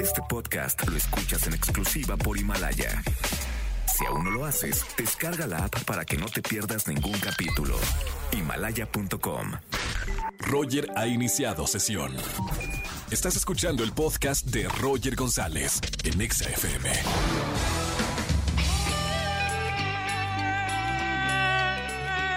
Este podcast lo escuchas en exclusiva por Himalaya. Si aún no lo haces, descarga la app para que no te pierdas ningún capítulo. Himalaya.com. Roger ha iniciado sesión. Estás escuchando el podcast de Roger González en Exa FM.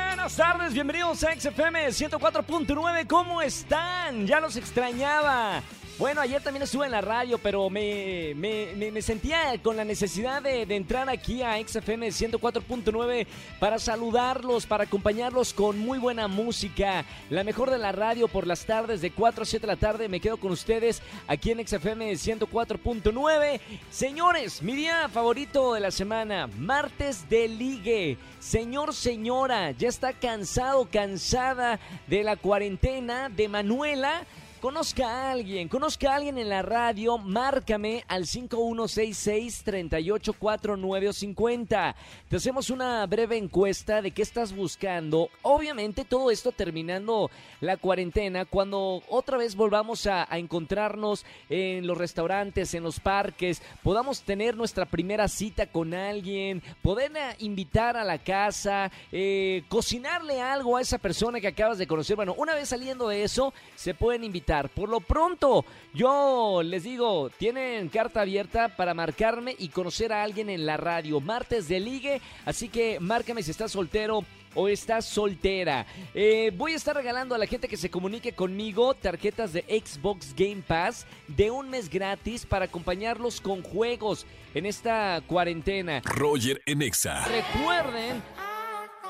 Buenas tardes, bienvenidos a XFM 104.9. ¿Cómo están? Ya los extrañaba. Bueno, ayer también estuve en la radio, pero me, me, me- sentía con la necesidad de, de entrar aquí a XFM 104.9 para saludarlos, para acompañarlos con muy buena música. La mejor de la radio por las tardes de 4 a 7 de la tarde. Me quedo con ustedes aquí en XFM 104.9. Señores, mi día favorito de la semana, martes de ligue. Señor, señora, ya está cansado, cansada de la cuarentena de Manuela. Conozca a alguien, conozca a alguien en la radio, márcame al 5166-384950. Te hacemos una breve encuesta de qué estás buscando. Obviamente todo esto terminando la cuarentena, cuando otra vez volvamos a, encontrarnos en los restaurantes, en los parques, podamos tener nuestra primera cita con alguien, poder eh, invitar a la casa, eh, cocinarle algo a esa persona que acabas de conocer. Bueno, una vez saliendo de eso, se pueden invitar. Por lo pronto, yo les digo, tienen carta abierta para marcarme y conocer a alguien en la radio. Martes de ligue, así que márcame si estás soltero o estás soltera. Eh, voy a estar regalando a la gente que se comunique conmigo tarjetas de Xbox Game Pass de un mes gratis para acompañarlos con juegos en esta cuarentena. Roger en Exa. Recuerden,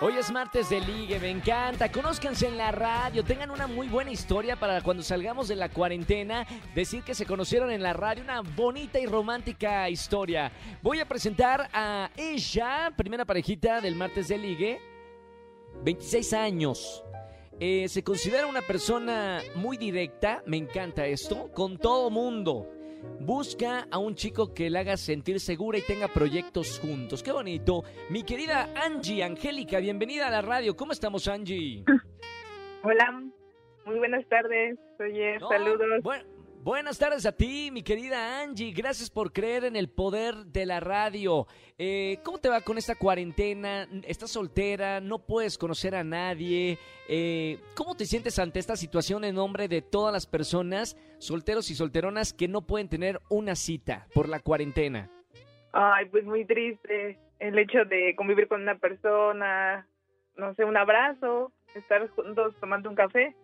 hoy es martes de ligue, me encanta. Conózcanse en la radio, tengan una muy buena historia para cuando salgamos de la cuarentena, decir que se conocieron en la radio, una bonita y romántica historia. Voy a presentar a ella, primera parejita del martes de ligue, 26 años. Eh, se considera una persona muy directa, me encanta esto, con todo mundo. Busca a un chico que la haga sentir segura y tenga proyectos juntos. Qué bonito. Mi querida Angie, Angélica, bienvenida a la radio. ¿Cómo estamos, Angie? Hola, muy buenas tardes. Oye, No, saludos. buen- buenas tardes a ti, mi querida Angie. Gracias por creer en el poder de la radio. Eh, ¿Cómo te va con esta cuarentena? ¿Estás soltera? ¿No puedes conocer a nadie? Eh, ¿Cómo te sientes ante esta situación en nombre de todas las personas, solteros y solteronas, que no pueden tener una cita por la cuarentena? Ay, pues muy triste el hecho de convivir con una persona, no sé, un abrazo, estar juntos tomando un café.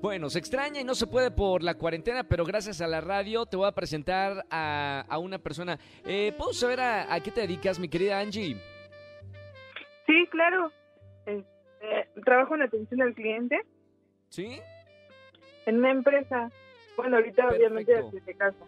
Bueno, se extraña y no se puede por la cuarentena, pero gracias a la radio te voy a presentar a, a una persona. Eh, ¿Puedo saber a, a qué te dedicas, mi querida Angie? Sí, claro. Este, trabajo en atención al cliente ¿Sí? en una empresa. Bueno, ahorita obviamente desde casa.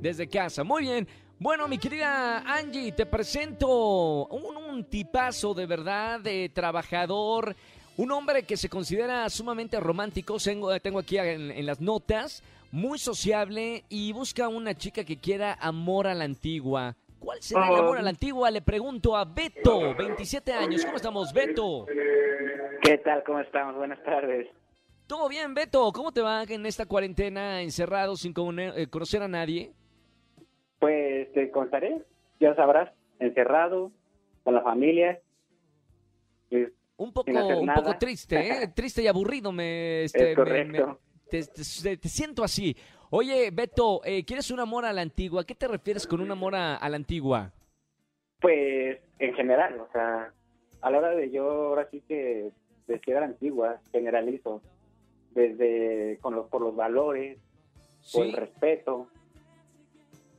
Desde casa. Muy bien. Bueno, mi querida Angie, te presento un, un tipazo de verdad, de trabajador, un hombre que se considera sumamente romántico, tengo, tengo aquí en, en las notas, muy sociable y busca una chica que quiera amor a la antigua. ¿Cuál será el amor a la antigua? Le pregunto a Beto, 27 años. ¿Cómo estamos, Beto? ¿Qué tal? ¿Cómo estamos? Buenas tardes. ¿Todo bien, Beto? ¿Cómo te va en esta cuarentena encerrado sin eh, conocer a nadie? Pues te contaré, ya sabrás, encerrado, con la familia. Un poco, un poco triste, ¿eh? triste y aburrido me, este, Es me- correcto. me- te, te- te siento así. Oye, Beto, eh, ¿quieres un amor a la antigua? ¿Qué te refieres con un amor a, a la antigua? Pues en general, o sea, a la hora de yo ahora sí que vestir a la antigua, generalizo, desde con los, por los valores, por el respeto,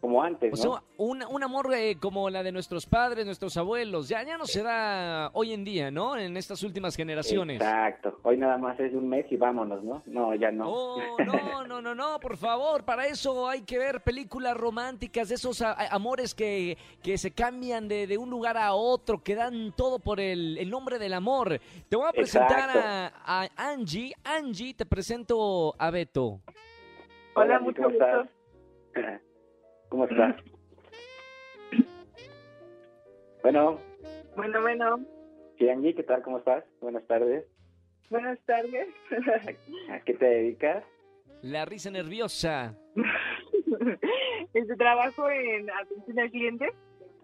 como antes, O ¿no? sea, un, un amor eh, como la de nuestros padres, nuestros abuelos, ya, ya no se da hoy en día, ¿no? En estas últimas generaciones. Exacto. Hoy nada más es un mes y vámonos, ¿no? No, ya no. Oh, no, no, no, no, por favor, para eso hay que ver películas románticas, de esos a- a- amores que, que se cambian de, de un lugar a otro, que dan todo por el, el nombre del amor. Te voy a presentar a, a Angie. Angie, te presento a Beto. Hola, Angie, mucho gusto. ¿Cómo estás? Bueno, Bueno, bueno, Angie, ¿qué tal? ¿Cómo estás? Buenas tardes. buenas tardes. ¿A qué te dedicas? La risa nerviosa. este trabajo en atención al cliente.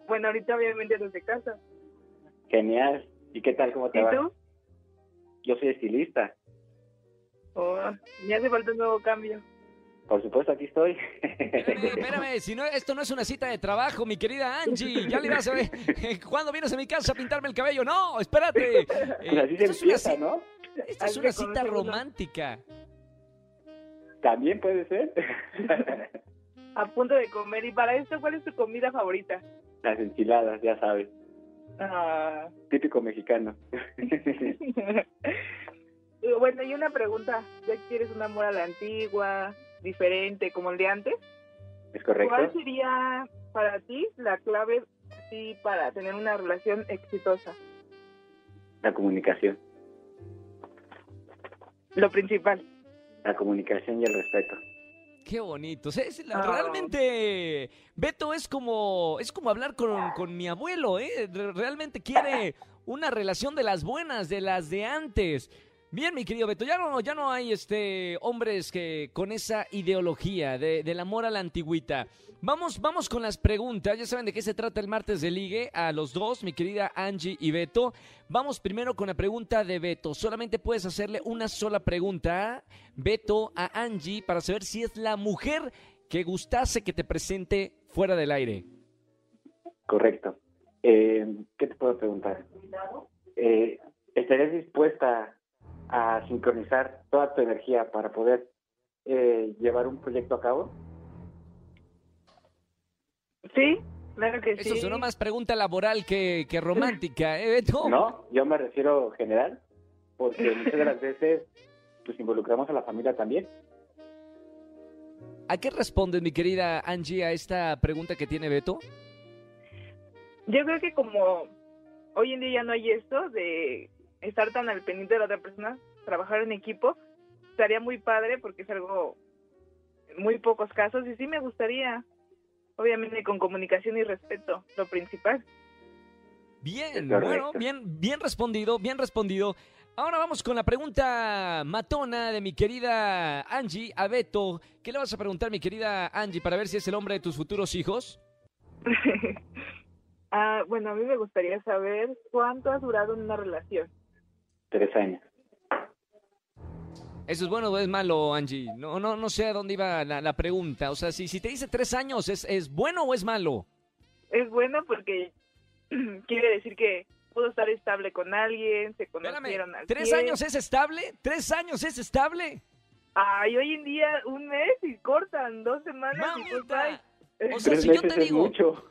Bueno, ahorita obviamente desde casa. Genial. ¿Y qué tal? ¿Cómo te ¿Y va? tú? Yo soy estilista. Oh, me hace falta un nuevo cambio. Por supuesto, aquí estoy. Espérame, espérame, si no, esto no es una cita de trabajo, mi querida Angie. Ya le ibas a ver. ¿Cuándo vienes a mi casa a pintarme el cabello? No, espérate. Eh, Pues así se esto es una ¿no? Esta es una cita romántica. También puede ser. A punto de comer. Y para esto, ¿cuál es tu comida favorita? Las enchiladas, ya sabes. Ah. Típico mexicano. Bueno, y una pregunta. ¿Ya quieres un amor a la antigua, diferente, como el de antes? ¿Es correcto? ¿Cuál sería para ti la clave así, para tener una relación exitosa? La comunicación. Lo principal. La comunicación y el respeto. Qué bonito. O sea, es la- Ah. realmente, Beto es como, es como hablar con, con mi abuelo, ¿eh? Re- Realmente quiere una relación de las buenas, de las de antes. Bien, mi querido Beto, ya no, ya no hay este hombres que con esa ideología de, del amor a la antigüita. Vamos, vamos con las preguntas. Ya saben de qué se trata el martes de ligue a los dos, mi querida Angie y Beto. Vamos primero con la pregunta de Beto. Solamente puedes hacerle una sola pregunta, Beto, a Angie para saber si es la mujer que gustase que te presente fuera del aire. Correcto. Eh, ¿Qué te puedo preguntar? Eh, ¿Estarías dispuesta a sincronizar toda tu energía para poder eh, llevar un proyecto a cabo? Sí, claro que sí. Eso sonó más pregunta laboral que, que romántica, ¿eh, Beto? No, yo me refiero general, porque muchas de las veces pues involucramos a la familia también. ¿A qué respondes, mi querida Angie, a esta pregunta que tiene Beto? Yo creo que como hoy en día ya no hay esto de estar tan al pendiente de la otra persona, trabajar en equipo, estaría muy padre porque es algo muy pocos casos y sí me gustaría, obviamente con comunicación y respeto, lo principal. Bien, bueno, bien, bien respondido, bien respondido. Ahora vamos con la pregunta matona de mi querida Angie a Beto. ¿Qué le vas a preguntar, mi querida Angie, para ver si es el hombre de tus futuros hijos? ah, bueno, a mí me gustaría saber cuánto has durado en una relación. Tres años. ¿Eso es bueno o es malo, Angie? No, no, no sé a dónde iba la, la pregunta. O sea, si, si te dice tres años, ¿es, ¿es bueno o es malo? Es bueno porque quiere decir que pudo estar estable con alguien, se Espérame, conocieron al ¿tres años es estable? ¿Tres años es estable? Ay, hoy en día un mes y cortan dos semanas y pues, ay, ¡Mamita! O sea, si yo te digo, mucho.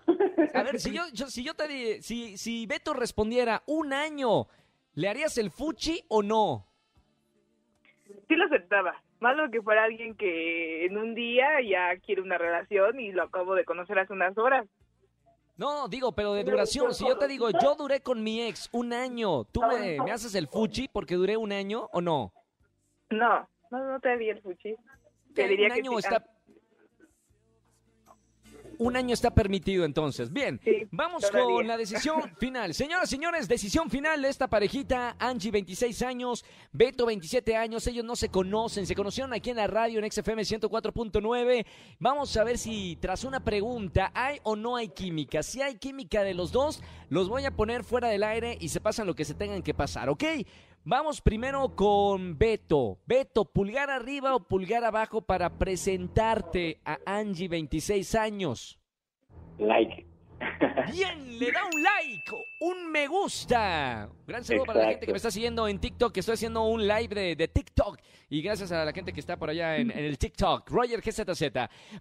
a ver, si yo, yo- si yo te di- si, si Beto respondiera un año, ¿le harías el fuchi o no? sí lo aceptaba. Malo que fuera alguien que en un día ya quiere una relación y lo acabo de conocer hace unas horas. No, digo, pero de duración. Si yo te digo, yo duré con mi ex un año, ¿tú me, me haces el fuchi porque duré un año o no? No, no, no te haría el fuchi. Te diría un que año sí. está... Un año está permitido entonces. Bien, Sí, vamos todavía. con la decisión final. Señoras, señores, decisión final de esta parejita. Angie, 26 años, Beto, 27 años. Ellos no se conocen, se conocieron aquí en la radio en XFM 104.9. Vamos a ver si tras una pregunta hay o no hay química. Si hay química de los dos, los voy a poner fuera del aire y se pasan lo que se tengan que pasar, ¿ok? Vamos primero con Beto. Beto, pulgar arriba o pulgar abajo para presentarte a Angie, 26 años. Like. Bien, le da un like, un me gusta. Gran saludo para la gente que me está siguiendo en TikTok, que estoy haciendo un live de, de TikTok. Y gracias a la gente que está por allá en, en el TikTok, Roger GZZ.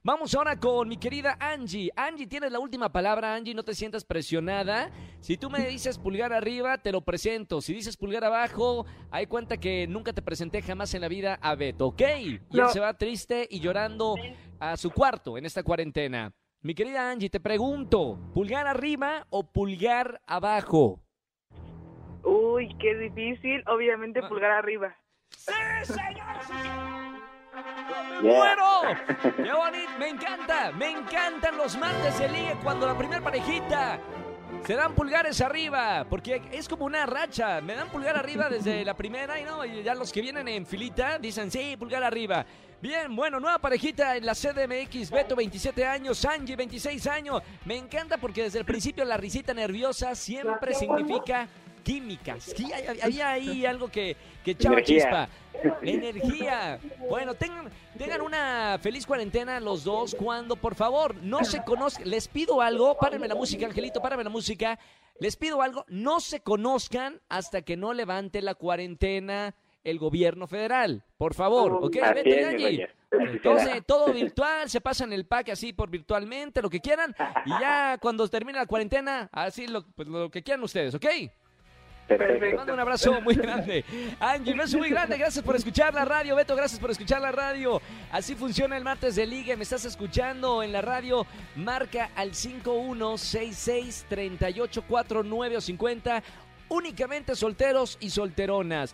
Vamos ahora con mi querida Angie. Angie, tienes la última palabra, Angie, no te sientas presionada. Si tú me dices pulgar arriba, te lo presento. Si dices pulgar abajo, hay cuenta que nunca te presenté jamás en la vida a Beto, ¿ok? Y él se va triste y llorando a su cuarto en esta cuarentena. Mi querida Angie, te pregunto, ¿pulgar arriba o pulgar abajo? Uy, qué difícil. Obviamente Ah. pulgar arriba. ¡Sí, señores! ¡Me Yeah. muero! ¡Qué bonito! ¡Me encanta! ¡Me encantan los martes de liga cuando la primera parejita se dan pulgares arriba! Porque es como una racha. Me dan pulgar arriba desde la primera y no, y ya los que vienen en filita dicen, sí, pulgar arriba. Bien, bueno, nueva parejita en la CDMX, Beto 27 años, Angie 26 años. Me encanta porque desde el principio la risita nerviosa siempre significa química. Sí, había ahí algo que, que echaba chispa. Energía. Bueno, tengan, tengan una feliz cuarentena los dos cuando, por favor, no se conozcan. Les pido algo, párenme la música, Angelito, párenme la música. Les pido algo, no se conozcan hasta que no levante la cuarentena el gobierno federal. Por favor, ¿ok? Vete allí. Entonces, todo virtual, se pasan el pack así por virtualmente, lo que quieran, y ya cuando termine la cuarentena, así lo, pues, lo que quieran ustedes, ¿ok? Perfecto. mando un abrazo muy grande. Angie, un beso muy grande. Gracias por escuchar la radio. Beto, gracias por escuchar la radio. Así funciona el martes de liga. Me estás escuchando en la radio. Marca al 5166 384950 Únicamente solteros y solteronas.